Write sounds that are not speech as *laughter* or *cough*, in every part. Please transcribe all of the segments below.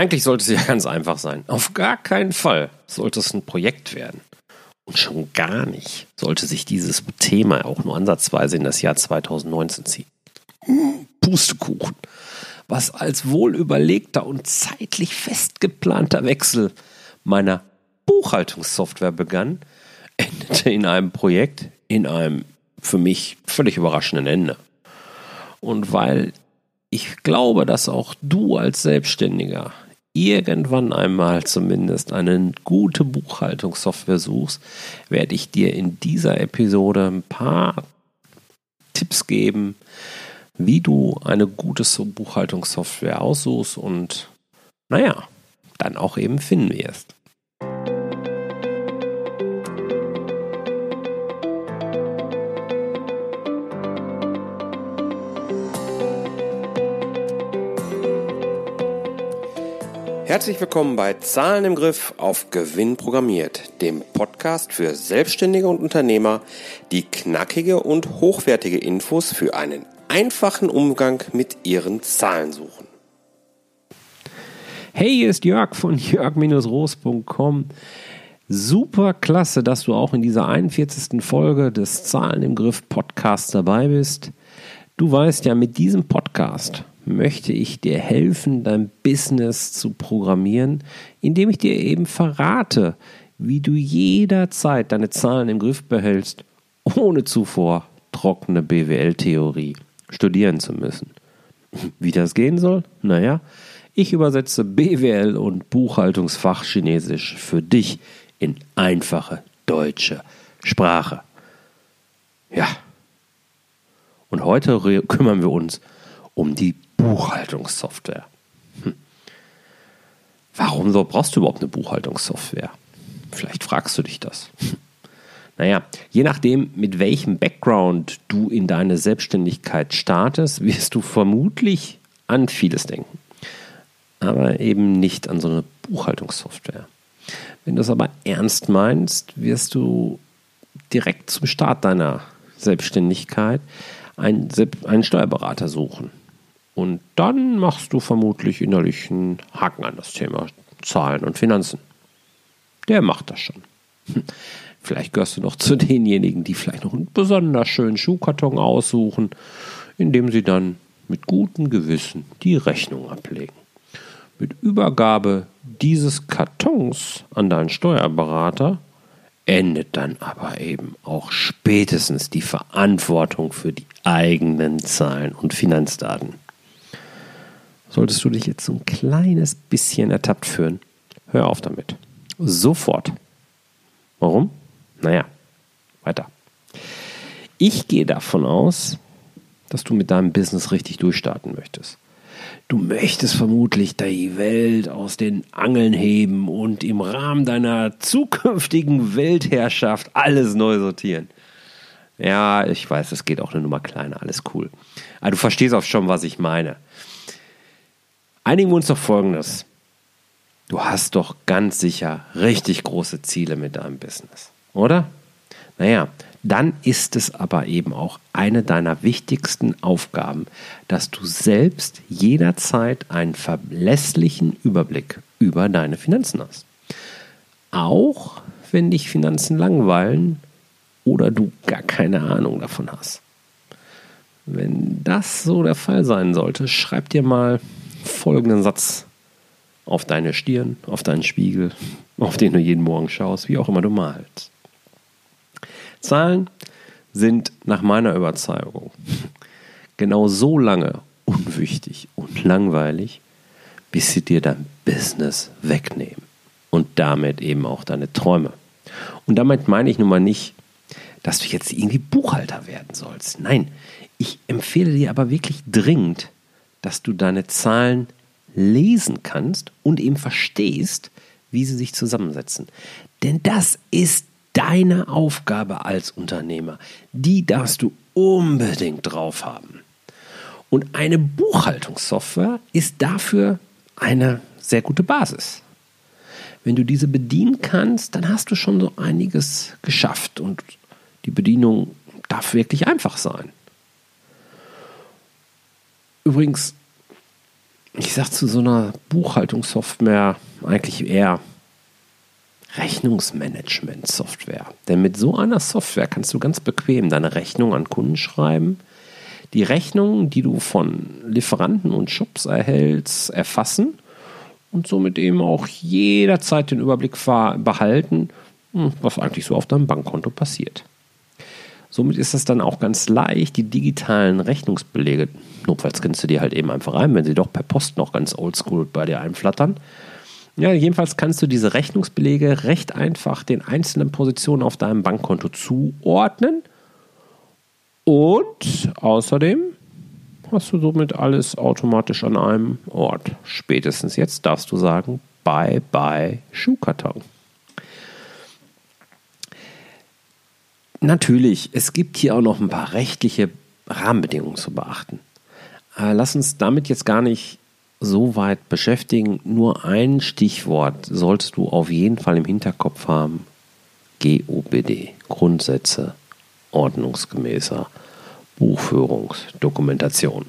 Eigentlich sollte es ja ganz einfach sein. Auf gar keinen Fall sollte es ein Projekt werden. Und schon gar nicht sollte sich dieses Thema auch nur ansatzweise in das Jahr 2019 ziehen. Pustekuchen. Was als wohlüberlegter und zeitlich festgeplanter Wechsel meiner Buchhaltungssoftware begann, *laughs* endete in einem Projekt in einem für mich völlig überraschenden Ende. Und weil ich glaube, dass auch du als Selbstständiger irgendwann einmal zumindest eine gute Buchhaltungssoftware suchst, werde ich dir in dieser Episode ein paar Tipps geben, wie du eine gute Buchhaltungssoftware aussuchst und naja, dann auch eben finden wirst. Herzlich willkommen bei Zahlen im Griff auf Gewinn programmiert, dem Podcast für Selbstständige und Unternehmer, die knackige und hochwertige Infos für einen einfachen Umgang mit ihren Zahlen suchen. Hey, hier ist Jörg von *laughs* jörg-roos.com. Super klasse, dass du auch in dieser 41. Folge des Zahlen im Griff Podcasts dabei bist. Du weißt ja, mit diesem Podcast möchte ich dir helfen, dein Business zu programmieren, indem ich dir eben verrate, wie du jederzeit deine Zahlen im Griff behältst, ohne zuvor trockene BWL-Theorie studieren zu müssen. Wie das gehen soll? Naja, ich übersetze BWL und Buchhaltungsfach Chinesisch für dich in einfache deutsche Sprache. Ja. Und heute kümmern wir uns um die Buchhaltungssoftware. Hm. Warum so brauchst du überhaupt eine Buchhaltungssoftware? Vielleicht fragst du dich das. Hm. Naja, je nachdem, mit welchem Background du in deine Selbstständigkeit startest, wirst du vermutlich an vieles denken. Aber eben nicht an so eine Buchhaltungssoftware. Wenn du es aber ernst meinst, wirst du direkt zum Start deiner Selbstständigkeit einen, einen Steuerberater suchen. Und dann machst du vermutlich innerlich einen Haken an das Thema Zahlen und Finanzen. Der macht das schon. Vielleicht gehörst du noch zu denjenigen, die vielleicht noch einen besonders schönen Schuhkarton aussuchen, indem sie dann mit gutem Gewissen die Rechnung ablegen. Mit Übergabe dieses Kartons an deinen Steuerberater endet dann aber eben auch spätestens die Verantwortung für die eigenen Zahlen und Finanzdaten solltest du dich jetzt so ein kleines bisschen ertappt führen, hör auf damit. Sofort. Warum? Naja, weiter. Ich gehe davon aus, dass du mit deinem Business richtig durchstarten möchtest. Du möchtest vermutlich die Welt aus den Angeln heben und im Rahmen deiner zukünftigen Weltherrschaft alles neu sortieren. Ja, ich weiß, es geht auch eine Nummer kleiner, alles cool. Aber du verstehst auch schon, was ich meine. Einigen wir uns doch Folgendes. Du hast doch ganz sicher richtig große Ziele mit deinem Business, oder? Naja, dann ist es aber eben auch eine deiner wichtigsten Aufgaben, dass du selbst jederzeit einen verlässlichen Überblick über deine Finanzen hast. Auch wenn dich Finanzen langweilen oder du gar keine Ahnung davon hast. Wenn das so der Fall sein sollte, schreib dir mal folgenden Satz auf deine Stirn, auf deinen Spiegel, *laughs* auf den du jeden Morgen schaust, wie auch immer du malst. Zahlen sind nach meiner Überzeugung genau so lange unwichtig und langweilig, bis sie dir dein Business wegnehmen und damit eben auch deine Träume. Und damit meine ich nun mal nicht, dass du jetzt irgendwie Buchhalter werden sollst. Nein, ich empfehle dir aber wirklich dringend, dass du deine Zahlen lesen kannst und eben verstehst, wie sie sich zusammensetzen. Denn das ist deine Aufgabe als Unternehmer. Die darfst du unbedingt drauf haben. Und eine Buchhaltungssoftware ist dafür eine sehr gute Basis. Wenn du diese bedienen kannst, dann hast du schon so einiges geschafft und die Bedienung darf wirklich einfach sein. Übrigens, ich sag zu so einer Buchhaltungssoftware eigentlich eher Rechnungsmanagement-Software. Denn mit so einer Software kannst du ganz bequem deine Rechnung an Kunden schreiben, die Rechnungen, die du von Lieferanten und Shops erhältst, erfassen und somit eben auch jederzeit den Überblick behalten, hm, was eigentlich so auf deinem Bankkonto passiert. Somit ist es dann auch ganz leicht, die digitalen Rechnungsbelege, notfalls kennst du die halt eben einfach rein, wenn sie doch per Post noch ganz oldschool bei dir einflattern. Ja, jedenfalls kannst du diese Rechnungsbelege recht einfach den einzelnen Positionen auf deinem Bankkonto zuordnen. Und außerdem hast du somit alles automatisch an einem Ort. Spätestens jetzt darfst du sagen, bye bye Schuhkarton. Natürlich, es gibt hier auch noch ein paar rechtliche Rahmenbedingungen zu beachten. Äh, lass uns damit jetzt gar nicht so weit beschäftigen. Nur ein Stichwort solltest du auf jeden Fall im Hinterkopf haben. GOBD, Grundsätze ordnungsgemäßer Buchführungsdokumentation.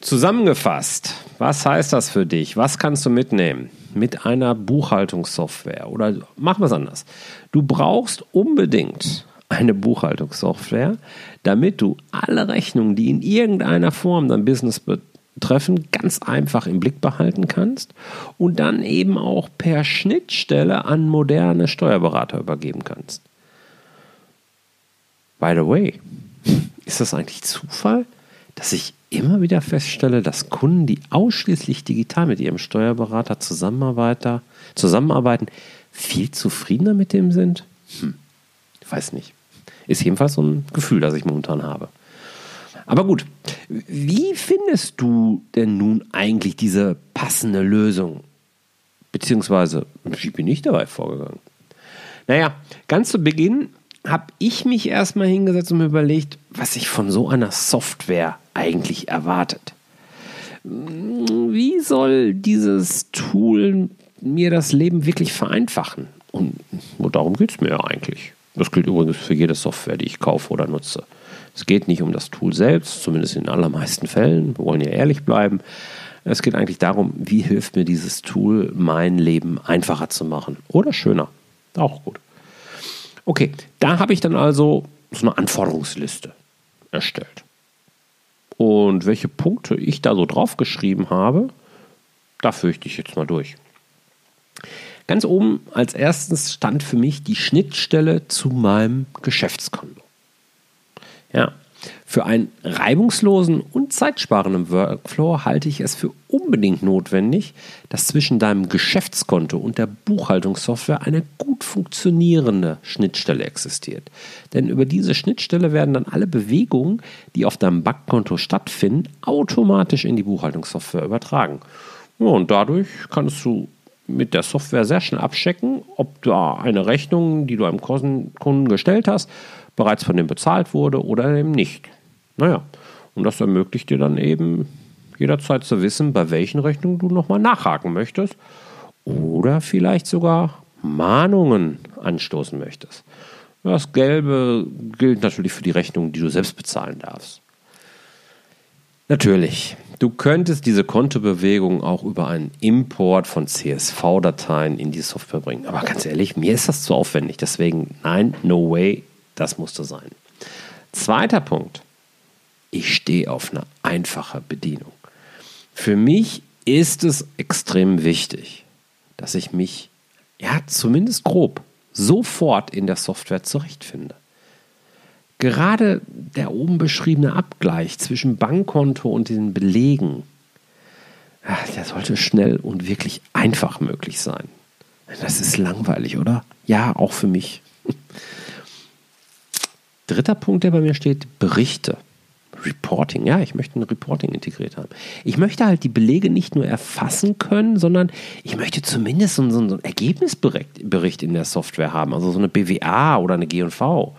Zusammengefasst, was heißt das für dich? Was kannst du mitnehmen mit einer Buchhaltungssoftware? Oder machen wir es anders. Du brauchst unbedingt eine Buchhaltungssoftware, damit du alle Rechnungen, die in irgendeiner Form dein Business betreffen, ganz einfach im Blick behalten kannst und dann eben auch per Schnittstelle an moderne Steuerberater übergeben kannst. By the way, *laughs* ist das eigentlich Zufall, dass ich immer wieder feststelle, dass Kunden, die ausschließlich digital mit ihrem Steuerberater zusammenarbeiten, viel zufriedener mit dem sind? Hm, weiß nicht. Ist jedenfalls so ein Gefühl, das ich momentan habe. Aber gut, wie findest du denn nun eigentlich diese passende Lösung? Beziehungsweise, wie bin ich dabei vorgegangen? Naja, ganz zu Beginn habe ich mich erstmal hingesetzt und mir überlegt, was sich von so einer Software eigentlich erwartet. Wie soll dieses Tool mir das Leben wirklich vereinfachen? Und darum geht es mir ja eigentlich. Das gilt übrigens für jede Software, die ich kaufe oder nutze. Es geht nicht um das Tool selbst, zumindest in allermeisten Fällen. Wir wollen ja ehrlich bleiben. Es geht eigentlich darum, wie hilft mir dieses Tool, mein Leben einfacher zu machen oder schöner. Auch gut. Okay, da habe ich dann also so eine Anforderungsliste erstellt. Und welche Punkte ich da so draufgeschrieben habe, da fürchte ich jetzt mal durch. Ganz oben als erstes stand für mich die Schnittstelle zu meinem Geschäftskonto. Ja, für einen reibungslosen und zeitsparenden Workflow halte ich es für unbedingt notwendig, dass zwischen deinem Geschäftskonto und der Buchhaltungssoftware eine gut funktionierende Schnittstelle existiert. Denn über diese Schnittstelle werden dann alle Bewegungen, die auf deinem Bankkonto stattfinden, automatisch in die Buchhaltungssoftware übertragen. Ja, und dadurch kannst du mit der Software sehr schnell abchecken, ob da eine Rechnung, die du einem Kunden gestellt hast, bereits von dem bezahlt wurde oder eben nicht. Naja, und das ermöglicht dir dann eben jederzeit zu wissen, bei welchen Rechnungen du nochmal nachhaken möchtest oder vielleicht sogar Mahnungen anstoßen möchtest. Das Gelbe gilt natürlich für die Rechnungen, die du selbst bezahlen darfst. Natürlich, du könntest diese Kontobewegung auch über einen Import von CSV-Dateien in die Software bringen. Aber ganz ehrlich, mir ist das zu aufwendig. Deswegen, nein, no way, das musste sein. Zweiter Punkt. Ich stehe auf eine einfache Bedienung. Für mich ist es extrem wichtig, dass ich mich, ja, zumindest grob, sofort in der Software zurechtfinde. Gerade der oben beschriebene Abgleich zwischen Bankkonto und den Belegen, der sollte schnell und wirklich einfach möglich sein. Das ist langweilig, oder? Ja, auch für mich. *laughs* Dritter Punkt, der bei mir steht, Berichte. Reporting, ja, ich möchte ein Reporting integriert haben. Ich möchte halt die Belege nicht nur erfassen können, sondern ich möchte zumindest so, einen Ergebnisbericht in der Software haben, also so eine BWA oder eine GV.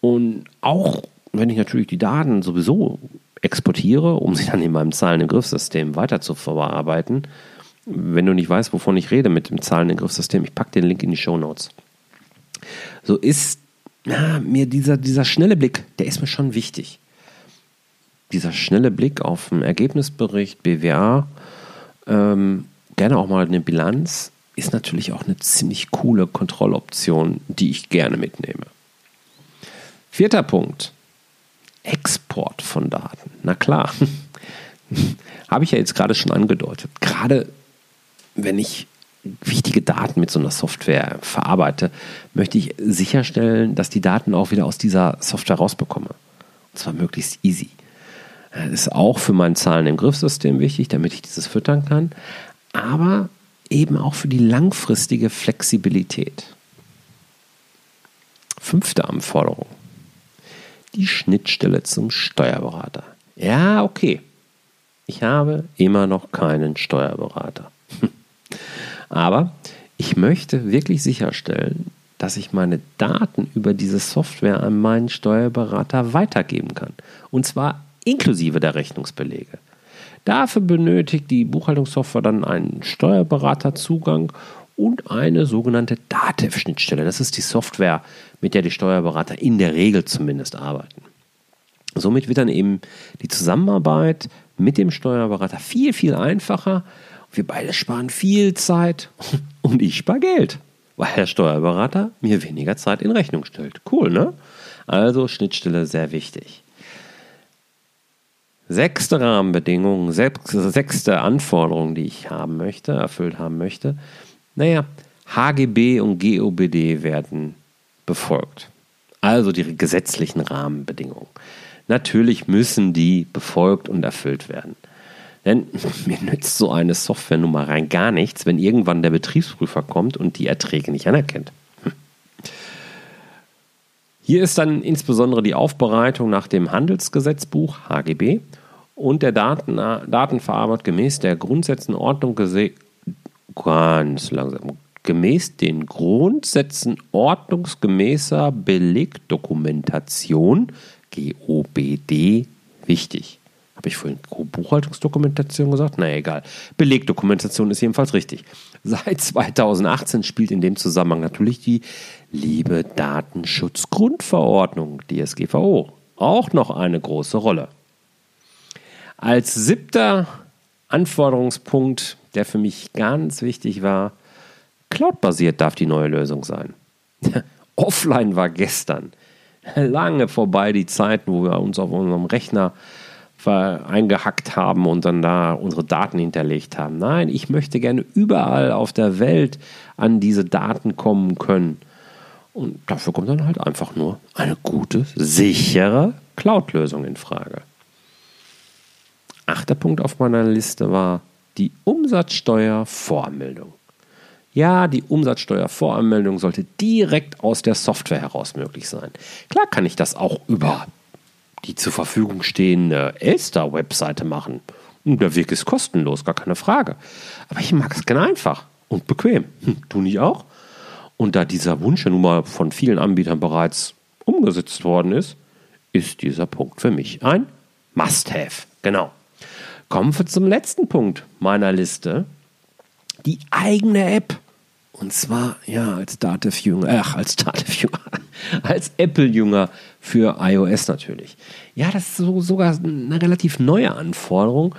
Und auch wenn ich natürlich die Daten sowieso exportiere, um sie dann in meinem Zahlen- und Griffsystem weiter zu verarbeiten, wenn du nicht weißt, wovon ich rede mit dem Zahlen- und Griffsystem, ich packe den Link in die Show Notes. So ist na, mir dieser, dieser schnelle Blick, der ist mir schon wichtig. dieser schnelle Blick auf einen Ergebnisbericht, BWA, ähm, gerne auch mal eine Bilanz, ist natürlich auch eine ziemlich coole Kontrolloption, die ich gerne mitnehme. Vierter Punkt. Export von Daten. Na klar, *laughs* habe ich ja jetzt gerade schon angedeutet. Gerade wenn ich wichtige Daten mit so einer Software verarbeite, möchte ich sicherstellen, dass die Daten auch wieder aus dieser Software rausbekomme. Und zwar möglichst easy. Das ist auch für mein Zahlen im Griffsystem wichtig, damit ich dieses füttern kann, aber eben auch für die langfristige Flexibilität. Fünfte Anforderung. Die Schnittstelle zum Steuerberater. Ja, okay. Ich habe immer noch keinen Steuerberater. *laughs* Aber ich möchte wirklich sicherstellen, dass ich meine Daten über diese Software an meinen Steuerberater weitergeben kann. Und zwar inklusive der Rechnungsbelege. Dafür benötigt die Buchhaltungssoftware dann einen Steuerberaterzugang und eine sogenannte DATEV-Schnittstelle. Das ist die Software, mit der die Steuerberater in der Regel zumindest arbeiten. Somit wird dann eben die Zusammenarbeit mit dem Steuerberater viel, viel einfacher. Wir beide sparen viel Zeit *laughs* und ich spare Geld, weil der Steuerberater mir weniger Zeit in Rechnung stellt. Cool, ne? Also Schnittstelle sehr wichtig. Sechste Rahmenbedingung, sechste Anforderung, die ich haben möchte, erfüllt haben möchte. Naja, HGB und GOBD werden befolgt. Also die gesetzlichen Rahmenbedingungen. Natürlich müssen die befolgt und erfüllt werden. Denn *laughs* mir nützt so eine Software nun mal rein gar nichts, wenn irgendwann der Betriebsprüfer kommt und die Erträge nicht anerkennt. Hm. Hier ist dann insbesondere die Aufbereitung nach dem Handelsgesetzbuch HGB und der Daten, Datenverarbeitung gemäß der Grundsätzen Ordnung ganz langsam gemäß den Grundsätzen ordnungsgemäßer Belegdokumentation GOBD wichtig. Habe ich vorhin Buchhaltungsdokumentation gesagt? Na egal. Belegdokumentation ist jedenfalls richtig. Seit 2018 spielt in dem Zusammenhang natürlich die liebe Datenschutzgrundverordnung, DSGVO, auch noch eine große Rolle. Als siebter Anforderungspunkt, der für mich ganz wichtig war, cloud-basiert darf die neue Lösung sein. *laughs* Offline war gestern *laughs* lange vorbei die Zeiten, wo wir uns auf unserem Rechner eingehackt haben und dann da unsere Daten hinterlegt haben. Nein, ich möchte gerne überall auf der Welt an diese Daten kommen können. Und dafür kommt dann halt einfach nur eine gute, sichere Cloud-Lösung in Frage. Achter Punkt auf meiner Liste war die Umsatzsteuervoranmeldung. Ja, die Umsatzsteuervoranmeldung sollte direkt aus der Software heraus möglich sein. Klar kann ich das auch über die zur Verfügung stehende Elster-Webseite machen. Und der Weg ist kostenlos, gar keine Frage. Aber ich mag es gerne einfach und bequem. Hm, du nicht auch? Und da dieser Wunsch ja nun mal von vielen Anbietern bereits umgesetzt worden ist, ist dieser Punkt für mich ein Must-Have. Genau. Kommen wir zum letzten Punkt meiner Liste. Die eigene App. Und zwar, ja, als Dativ-Jünger, ach, als Dativ-Jünger, *laughs* als Apple-Jünger für iOS natürlich. Ja, das ist so, sogar eine relativ neue Anforderung,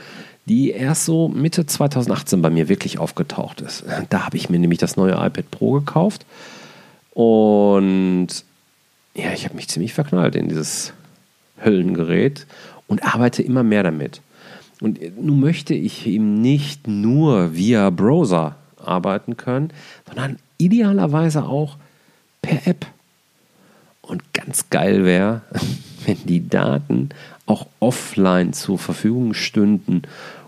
die erst so Mitte 2018 bei mir wirklich aufgetaucht ist. *laughs* Da habe ich mir nämlich das neue iPad Pro gekauft und ja, ich habe mich ziemlich verknallt in dieses Höllengerät und arbeite immer mehr damit. Und nun möchte ich eben nicht nur via Browser arbeiten können, sondern idealerweise auch per App. Und ganz geil wäre, *laughs* wenn die Daten auch offline zur Verfügung stünden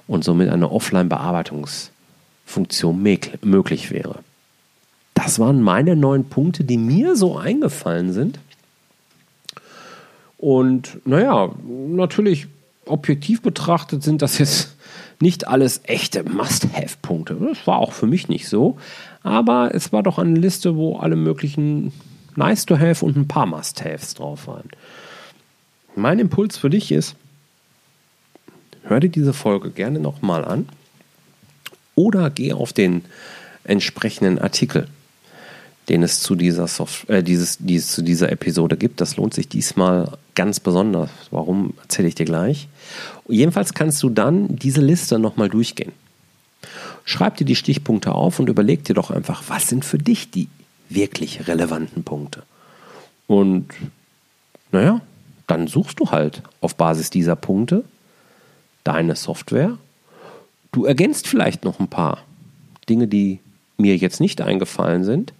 und somit eine Offline-Bearbeitungsfunktion möglich wäre. Das waren meine neun Punkte, die mir so eingefallen sind. Und naja, natürlich objektiv betrachtet sind das jetzt nicht alles echte Must-Have-Punkte. Das war auch für mich nicht so. Aber es war doch eine Liste, wo alle möglichen Nice-to-Have und ein paar Must-Haves drauf waren. Mein Impuls für dich ist, hör dir diese Folge gerne nochmal an oder geh auf den entsprechenden Artikel. Den es zu dieser, Soft äh, dieses, dieses, zu dieser Episode gibt. Das lohnt sich diesmal ganz besonders. Warum erzähle ich dir gleich. Jedenfalls kannst du dann diese Liste nochmal durchgehen. Schreib dir die Stichpunkte auf und überleg dir doch einfach, was sind für dich die wirklich relevanten Punkte. Und naja, dann suchst du halt auf Basis dieser Punkte deine Software. Du ergänzt vielleicht noch ein paar Dinge, die mir jetzt nicht eingefallen sind.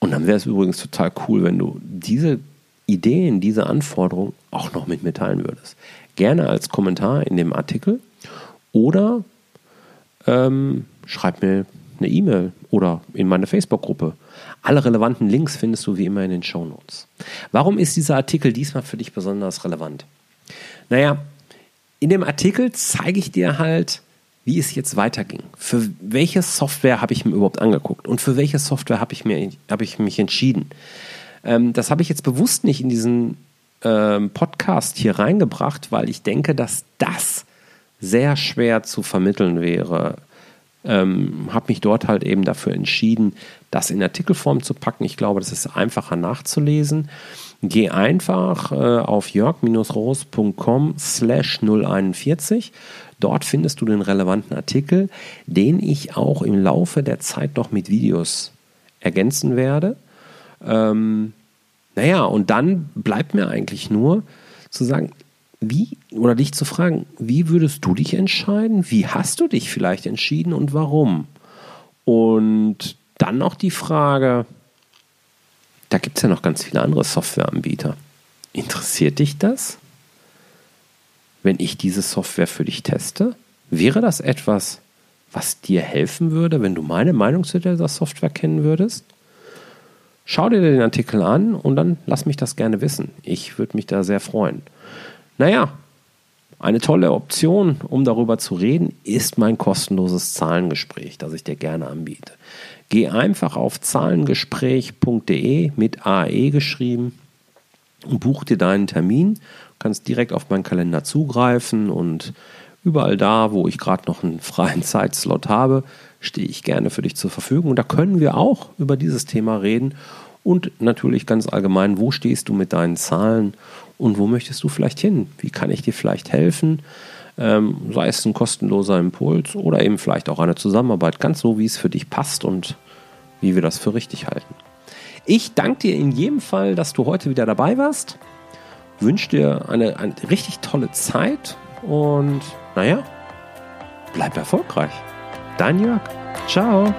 Und dann wäre es übrigens total cool, wenn du diese Ideen, diese Anforderungen auch noch mit mir teilen würdest. Gerne als Kommentar in dem Artikel oder ähm, schreib mir eine E-Mail oder in meine Facebook-Gruppe. Alle relevanten Links findest du wie immer in den Show Notes. Warum ist dieser Artikel diesmal für dich besonders relevant? Naja, in dem Artikel zeige ich dir halt, wie es jetzt weiterging. Für welche Software habe ich mir überhaupt angeguckt und für welche Software habe ich, hab ich mich entschieden. Ähm, das habe ich jetzt bewusst nicht in diesen ähm, Podcast hier reingebracht, weil ich denke, dass das sehr schwer zu vermitteln wäre. Ähm, habe mich dort halt eben dafür entschieden, das in Artikelform zu packen. Ich glaube, das ist einfacher nachzulesen. Geh einfach äh, auf jörg-roos.com slash 041. Dort findest du den relevanten Artikel, den ich auch im Laufe der Zeit noch mit Videos ergänzen werde. Ähm, naja, und dann bleibt mir eigentlich nur zu sagen, wie, oder dich zu fragen, wie würdest du dich entscheiden? Wie hast du dich vielleicht entschieden und warum? Und dann noch die Frage, da gibt es ja noch ganz viele andere Softwareanbieter. Interessiert dich das? Wenn ich diese Software für dich teste, wäre das etwas, was dir helfen würde, wenn du meine Meinung zu dieser Software kennen würdest? Schau dir den Artikel an und dann lass mich das gerne wissen. Ich würde mich da sehr freuen. Naja, eine tolle Option, um darüber zu reden, ist mein kostenloses Zahlengespräch, das ich dir gerne anbiete. Geh einfach auf zahlengespräch.de mit AE geschrieben und buch dir deinen Termin. Du kannst direkt auf meinen Kalender zugreifen und überall da, wo ich gerade noch einen freien *laughs* Zeitslot habe, stehe ich gerne für dich zur Verfügung. Und da können wir auch über dieses Thema reden und natürlich ganz allgemein, wo stehst du mit deinen Zahlen und wo möchtest du vielleicht hin? Wie kann ich dir vielleicht helfen? Ähm, sei es ein kostenloser Impuls oder eben vielleicht auch eine Zusammenarbeit, ganz so, wie es für dich passt und wie wir das für richtig halten. Ich danke dir in jedem Fall, dass du heute wieder dabei warst. Wünsche dir eine, eine richtig tolle Zeit und naja, bleib erfolgreich. Dein Jörg. Ciao.